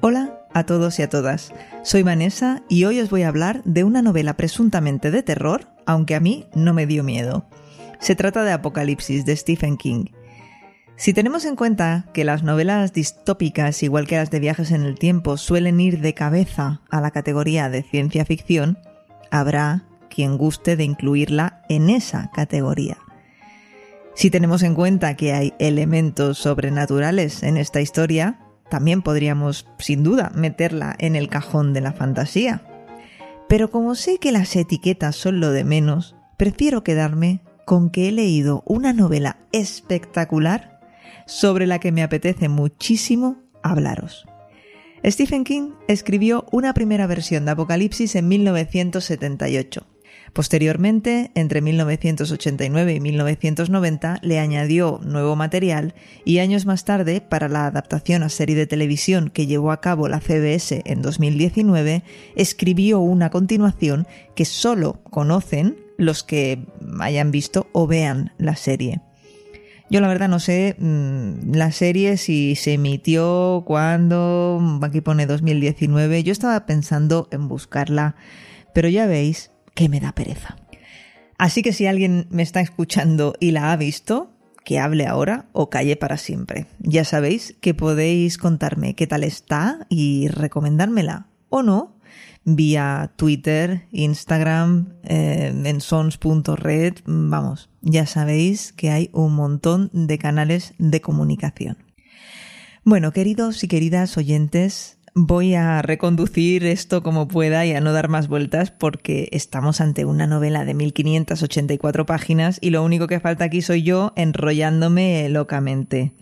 Hola a todos y a todas. Soy Vanessa y hoy os voy a hablar de una novela presuntamente de terror, aunque a mí no me dio miedo. Se trata de Apocalipsis de Stephen King. Si tenemos en cuenta que las novelas distópicas, igual que las de viajes en el tiempo, suelen ir de cabeza a la categoría de ciencia ficción, habrá quien guste de incluirla en esa categoría. Si tenemos en cuenta que hay elementos sobrenaturales en esta historia, también podríamos, sin duda, meterla en el cajón de la fantasía. Pero como sé que las etiquetas son lo de menos, prefiero quedarme con que he leído una novela espectacular sobre la que me apetece muchísimo hablaros. Stephen King escribió una primera versión de Apocalipsis en 1978. Posteriormente, entre 1989 y 1990, le añadió nuevo material y años más tarde, para la adaptación a serie de televisión que llevó a cabo la CBS en 2019, escribió una continuación que solo conocen los que hayan visto o vean la serie. Yo la verdad no sé mmm, la serie si se emitió, cuándo, aquí pone 2019, yo estaba pensando en buscarla, pero ya veis que me da pereza. Así que si alguien me está escuchando y la ha visto, que hable ahora o calle para siempre. Ya sabéis que podéis contarme qué tal está y recomendármela o no vía Twitter, Instagram, eh, vamos, ya sabéis que hay un montón de canales de comunicación. Bueno, queridos y queridas oyentes, voy a reconducir esto como pueda y a no dar más vueltas porque estamos ante una novela de 1584 páginas y lo único que falta aquí soy yo enrollándome locamente.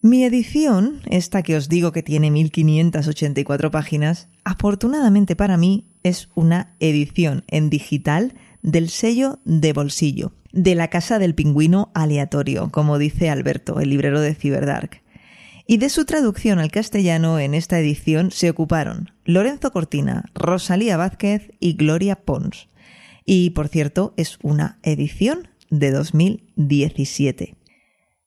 Mi edición, esta que os digo que tiene 1584 páginas, afortunadamente para mí es una edición en digital del sello de bolsillo, de la casa del pingüino aleatorio, como dice Alberto, el librero de Cyberdark y de su traducción al castellano en esta edición se ocuparon Lorenzo Cortina, Rosalía Vázquez y Gloria Pons. Y por cierto, es una edición de 2017.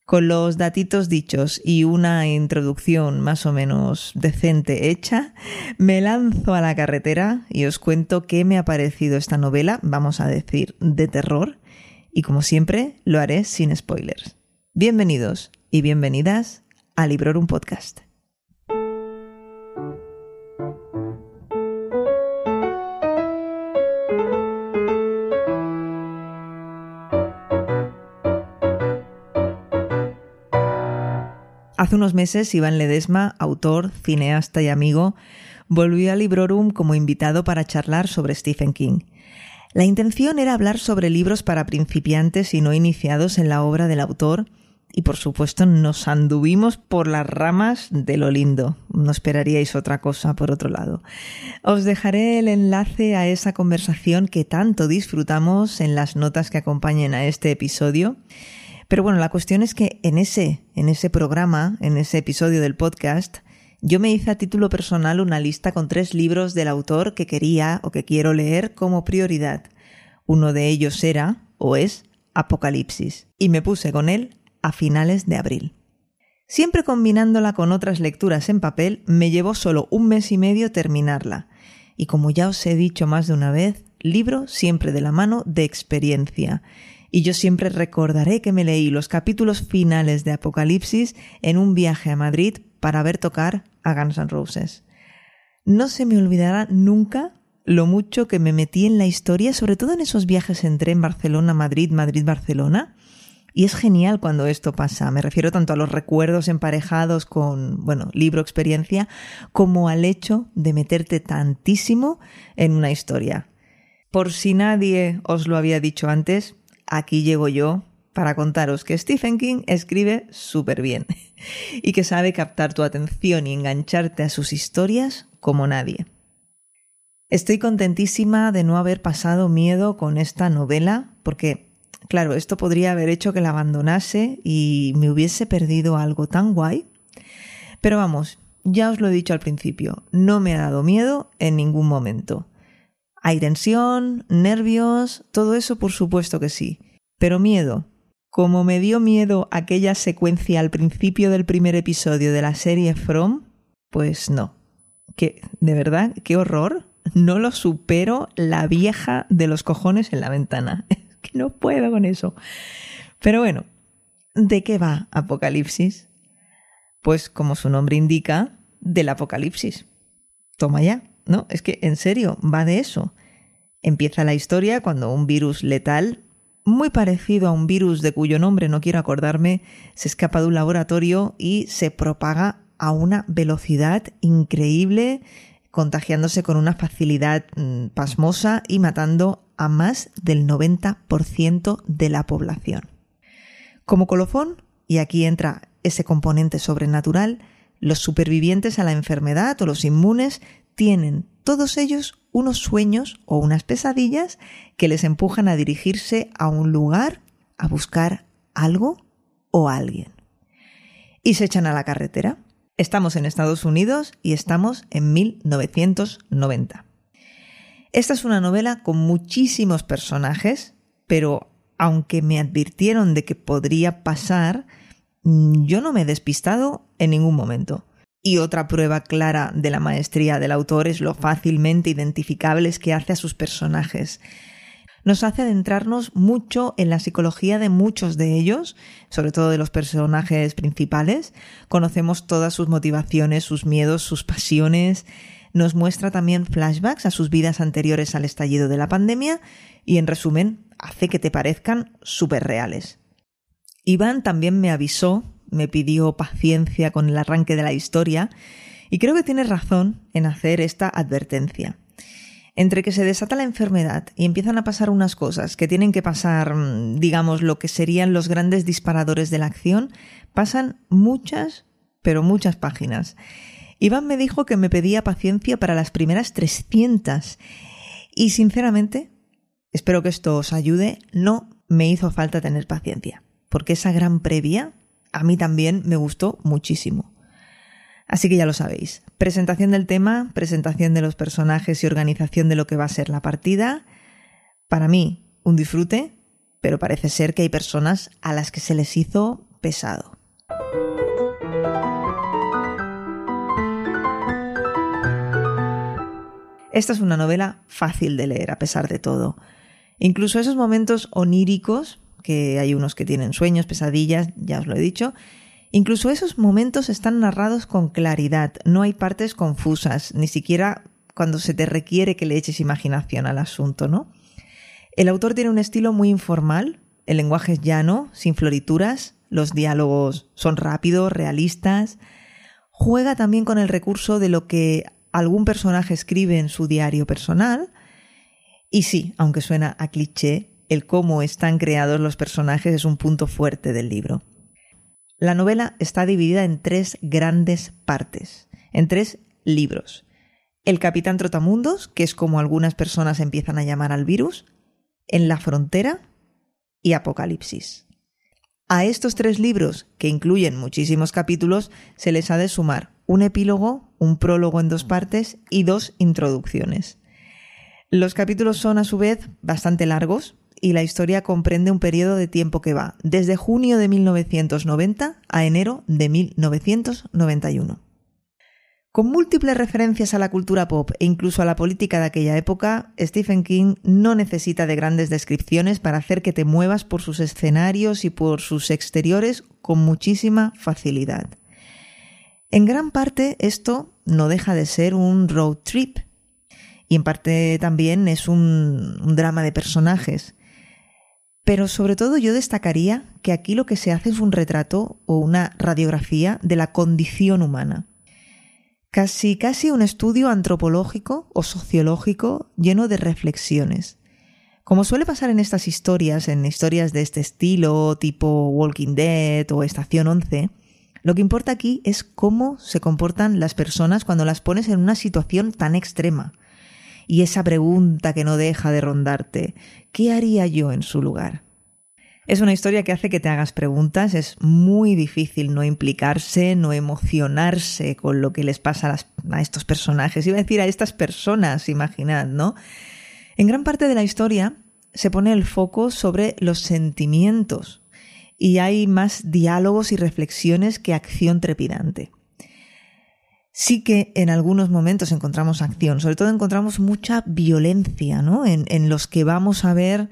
Con los datitos dichos y una introducción más o menos decente hecha, me lanzo a la carretera y os cuento qué me ha parecido esta novela, vamos a decir, de terror, y como siempre lo haré sin spoilers. Bienvenidos y bienvenidas a Librorum Podcast. Hace unos meses Iván Ledesma, autor, cineasta y amigo, volvió a Librorum como invitado para charlar sobre Stephen King. La intención era hablar sobre libros para principiantes y no iniciados en la obra del autor, y por supuesto nos anduvimos por las ramas de lo lindo. No esperaríais otra cosa por otro lado. Os dejaré el enlace a esa conversación que tanto disfrutamos en las notas que acompañen a este episodio. Pero bueno, la cuestión es que en ese, en ese programa, en ese episodio del podcast, yo me hice a título personal una lista con tres libros del autor que quería o que quiero leer como prioridad. Uno de ellos era, o es, Apocalipsis, y me puse con él a finales de abril. Siempre combinándola con otras lecturas en papel, me llevó solo un mes y medio terminarla. Y como ya os he dicho más de una vez, libro siempre de la mano de experiencia. Y yo siempre recordaré que me leí los capítulos finales de Apocalipsis en un viaje a Madrid para ver tocar a Guns N' Roses. No se me olvidará nunca lo mucho que me metí en la historia, sobre todo en esos viajes en tren Barcelona-Madrid, Madrid-Barcelona, y es genial cuando esto pasa. Me refiero tanto a los recuerdos emparejados con, bueno, libro, experiencia, como al hecho de meterte tantísimo en una historia. Por si nadie os lo había dicho antes, aquí llego yo para contaros que Stephen King escribe súper bien y que sabe captar tu atención y engancharte a sus historias como nadie. Estoy contentísima de no haber pasado miedo con esta novela porque Claro, esto podría haber hecho que la abandonase y me hubiese perdido algo tan guay. Pero vamos, ya os lo he dicho al principio, no me ha dado miedo en ningún momento. Hay tensión, nervios, todo eso por supuesto que sí. Pero miedo. Como me dio miedo aquella secuencia al principio del primer episodio de la serie From, pues no. Que, de verdad, qué horror. No lo supero la vieja de los cojones en la ventana. Que no puedo con eso. Pero bueno, ¿de qué va Apocalipsis? Pues como su nombre indica, del apocalipsis. Toma ya, ¿no? Es que en serio, va de eso. Empieza la historia cuando un virus letal, muy parecido a un virus de cuyo nombre no quiero acordarme, se escapa de un laboratorio y se propaga a una velocidad increíble, contagiándose con una facilidad mm, pasmosa y matando a más del 90% de la población. Como colofón, y aquí entra ese componente sobrenatural, los supervivientes a la enfermedad o los inmunes tienen todos ellos unos sueños o unas pesadillas que les empujan a dirigirse a un lugar a buscar algo o alguien. Y se echan a la carretera. Estamos en Estados Unidos y estamos en 1990. Esta es una novela con muchísimos personajes, pero aunque me advirtieron de que podría pasar, Mm, yo no me he despistado en ningún momento. Y otra prueba clara de la maestría del autor es lo fácilmente identificables que hace a sus personajes. Nos hace adentrarnos mucho en la psicología de muchos de ellos, sobre todo de los personajes principales. Conocemos todas sus motivaciones, sus miedos, sus pasiones. Nos muestra también flashbacks a sus vidas anteriores al estallido de la pandemia y, en resumen, hace que te parezcan súper reales. Iván también me avisó, me pidió paciencia con el arranque de la historia, y creo que tiene razón en hacer esta advertencia. Entre que se desata la enfermedad y empiezan a pasar unas cosas que tienen que pasar, mm, digamos, lo que serían los grandes disparadores de la acción, pasan muchas, pero muchas páginas. Iván me dijo que me pedía paciencia para las primeras 300 y sinceramente, espero que esto os ayude, no me hizo falta tener paciencia porque esa gran previa a mí también me gustó muchísimo. Así que ya lo sabéis. Presentación del tema, presentación de los personajes y organización de lo que va a ser la partida. Para mí, un disfrute, pero parece ser que hay personas a las que se les hizo pesado. Esta es una novela fácil de leer a pesar de todo. Incluso esos momentos oníricos que hay unos que tienen sueños, pesadillas, ya os lo he dicho. Incluso esos momentos están narrados con claridad, no hay partes confusas, ni siquiera cuando se te requiere que le eches imaginación al asunto, ¿no? El autor tiene un estilo muy informal, el lenguaje es llano, sin florituras, los diálogos son rápidos, realistas. Juega también con el recurso de lo que algún personaje escribe en su diario personal. Y sí, aunque suena a cliché, el cómo están creados los personajes es un punto fuerte del libro. La novela está dividida en tres grandes partes, en tres libros. El Capitán Trotamundos, que es como algunas personas empiezan a llamar al virus, En la frontera y Apocalipsis. A estos tres libros, que incluyen muchísimos capítulos, se les ha de sumar un epílogo, un prólogo en dos partes y dos introducciones. Los capítulos son a su vez bastante largos, y la historia comprende un periodo de tiempo que va desde junio de 1990 a enero de 1991. Con múltiples referencias a la cultura pop e incluso a la política de aquella época, Stephen King no necesita de grandes descripciones para hacer que te muevas por sus escenarios y por sus exteriores con muchísima facilidad. En gran parte esto no deja de ser un road trip y en parte también es un, drama de personajes pero sobre todo yo destacaría que aquí lo que se hace es un retrato o una radiografía de la condición humana. Casi casi un estudio antropológico o sociológico lleno de reflexiones. Como suele pasar en estas historias, en historias de este estilo, tipo Walking Dead o Estación 11, lo que importa aquí es cómo se comportan las personas cuando las pones en una situación tan extrema, y esa pregunta que no deja de rondarte, ¿qué haría yo en su lugar? Es una historia que hace que te hagas preguntas, es muy difícil no implicarse, no emocionarse con lo que les pasa a, estos personajes, iba a decir a estas personas, imaginad, ¿no? En gran parte de la historia se pone el foco sobre los sentimientos y hay más diálogos y reflexiones que acción trepidante. Sí que en algunos momentos encontramos acción, sobre todo encontramos mucha violencia, ¿no? En, en los que vamos a ver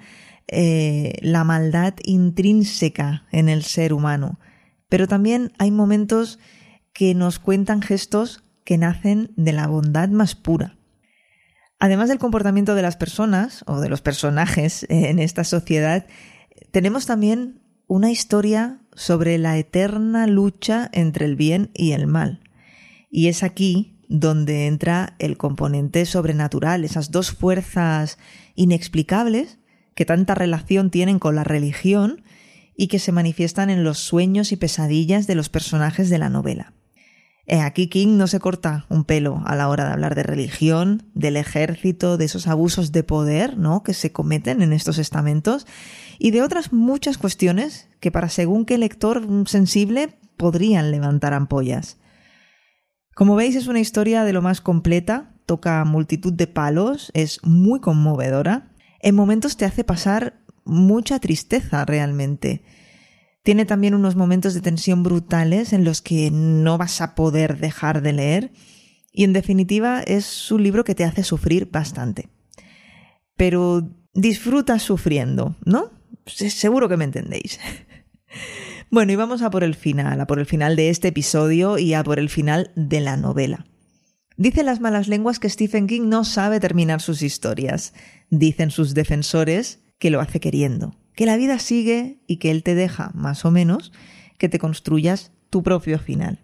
eh, la maldad intrínseca en el ser humano. Pero también hay momentos que nos cuentan gestos que nacen de la bondad más pura. Además del comportamiento de las personas o de los personajes en esta sociedad, tenemos también una historia sobre la eterna lucha entre el bien y el mal. Y es aquí donde entra el componente sobrenatural, esas dos fuerzas inexplicables que tanta relación tienen con la religión y que se manifiestan en los sueños y pesadillas de los personajes de la novela. Aquí King no se corta un pelo a la hora de hablar de religión, del ejército, de esos abusos de poder, ¿no? que se cometen en estos estamentos y de otras muchas cuestiones que para según qué lector sensible podrían levantar ampollas. Como veis es una historia de lo más completa, toca multitud de palos, es muy conmovedora, en momentos te hace pasar mucha tristeza realmente. Tiene también unos momentos de tensión brutales en los que no vas a poder dejar de leer y en definitiva es un libro que te hace sufrir bastante. Pero disfrutas sufriendo, ¿no? Seguro que me entendéis. Bueno, y vamos a por el final, a por el final de este episodio y a por el final de la novela. Dicen las malas lenguas que Stephen King no sabe terminar sus historias. Dicen sus defensores que lo hace queriendo, que la vida sigue y que él te deja, más o menos, que te construyas tu propio final.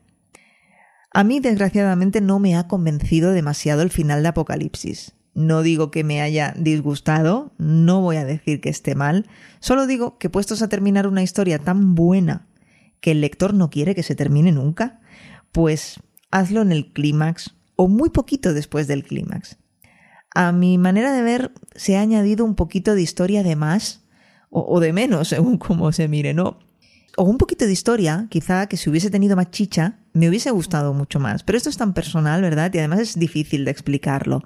A mí, desgraciadamente, no me ha convencido demasiado el final de Apocalipsis. No digo que me haya disgustado, no voy a decir que esté mal, solo digo que puestos a terminar una historia tan buena que el lector no quiere que se termine nunca, pues hazlo en el clímax o muy poquito después del clímax. A mi manera de ver se ha añadido un poquito de historia de más o, de menos, según cómo se mire, ¿no? O un poquito de historia, quizá que si hubiese tenido más chicha, me hubiese gustado mucho más. Pero esto es tan personal, ¿verdad? Y además es difícil de explicarlo.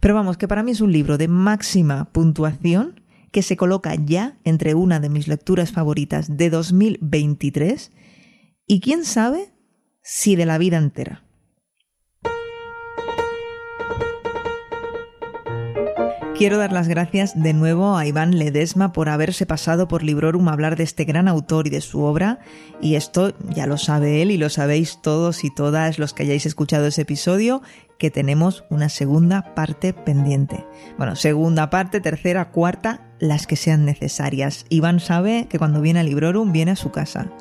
Pero vamos, que para mí es un libro de máxima puntuación que se coloca ya entre una de mis lecturas favoritas de 2023 y quién sabe si de la vida entera. Quiero dar las gracias de nuevo a Iván Ledesma por haberse pasado por Librorum a hablar de este gran autor y de su obra. Y esto ya lo sabe él y lo sabéis todos y todas los que hayáis escuchado ese episodio, que tenemos una segunda parte pendiente. Bueno, segunda parte, tercera, cuarta, las que sean necesarias. Iván sabe que cuando viene a Librorum viene a su casa.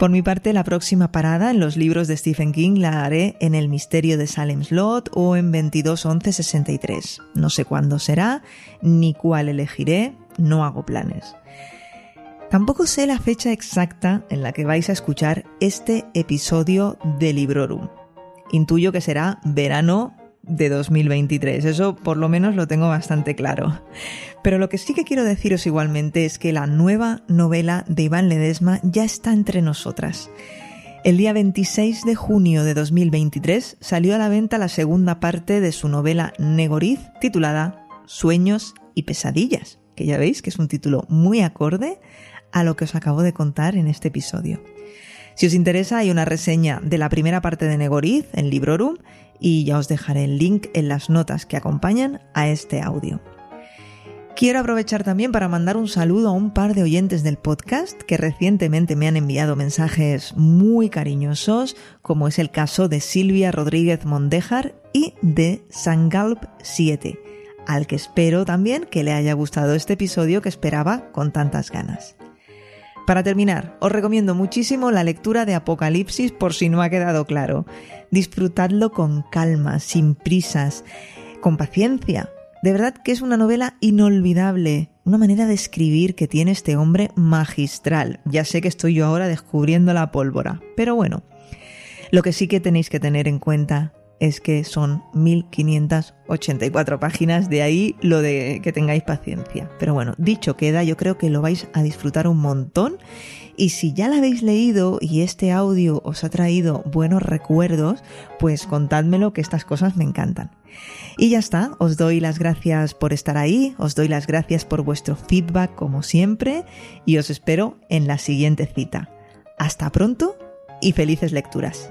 Por mi parte, la próxima parada en los libros de Stephen King la haré en El misterio de Salem Slot o en 221163. No sé cuándo será, ni cuál elegiré, no hago planes. Tampoco sé la fecha exacta en la que vais a escuchar este episodio de Librorum. Intuyo que será verano de 2023. Eso por lo menos lo tengo bastante claro. Pero lo que sí que quiero deciros igualmente es que la nueva novela de Iván Ledesma ya está entre nosotras. El día 26 de junio de 2023 salió a la venta la segunda parte de su novela Negoriz titulada Sueños y Pesadillas, que ya veis que es un título muy acorde a lo que os acabo de contar en este episodio. Si os interesa, hay una reseña de la primera parte de Negoriz en Librorum y ya os dejaré el link en las notas que acompañan a este audio. Quiero aprovechar también para mandar un saludo a un par de oyentes del podcast que recientemente me han enviado mensajes muy cariñosos, como es el caso de Silvia Rodríguez Mondejar y de Sangalp 7, al que espero también que le haya gustado este episodio que esperaba con tantas ganas. Para terminar, os recomiendo muchísimo la lectura de Apocalipsis por si no ha quedado claro. Disfrutadlo con calma, sin prisas, con paciencia. De verdad que es una novela inolvidable, una manera de escribir que tiene este hombre magistral. Ya sé que estoy yo ahora descubriendo la pólvora, pero bueno, lo que sí que tenéis que tener en cuenta es que son 1584 páginas, de ahí lo de que tengáis paciencia. Pero bueno, dicho queda, yo creo que lo vais a disfrutar un montón Y si ya la habéis leído y este audio os ha traído buenos recuerdos, pues contádmelo que estas cosas me encantan. Y ya está, os doy las gracias por estar ahí, os doy las gracias por vuestro feedback como siempre y os espero en la siguiente cita. Hasta pronto y felices lecturas.